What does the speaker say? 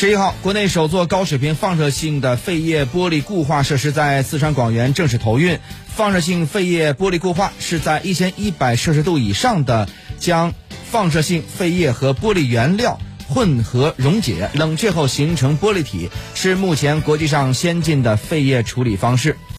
十一号国内首座高水平放射性的废液玻璃固化设施在四川广元正式投运。放射性废液玻璃固化是在一千一百摄氏度以上的将放射性废液和玻璃原料混合溶解冷却后形成玻璃体是目前国际上先进的废液处理方式。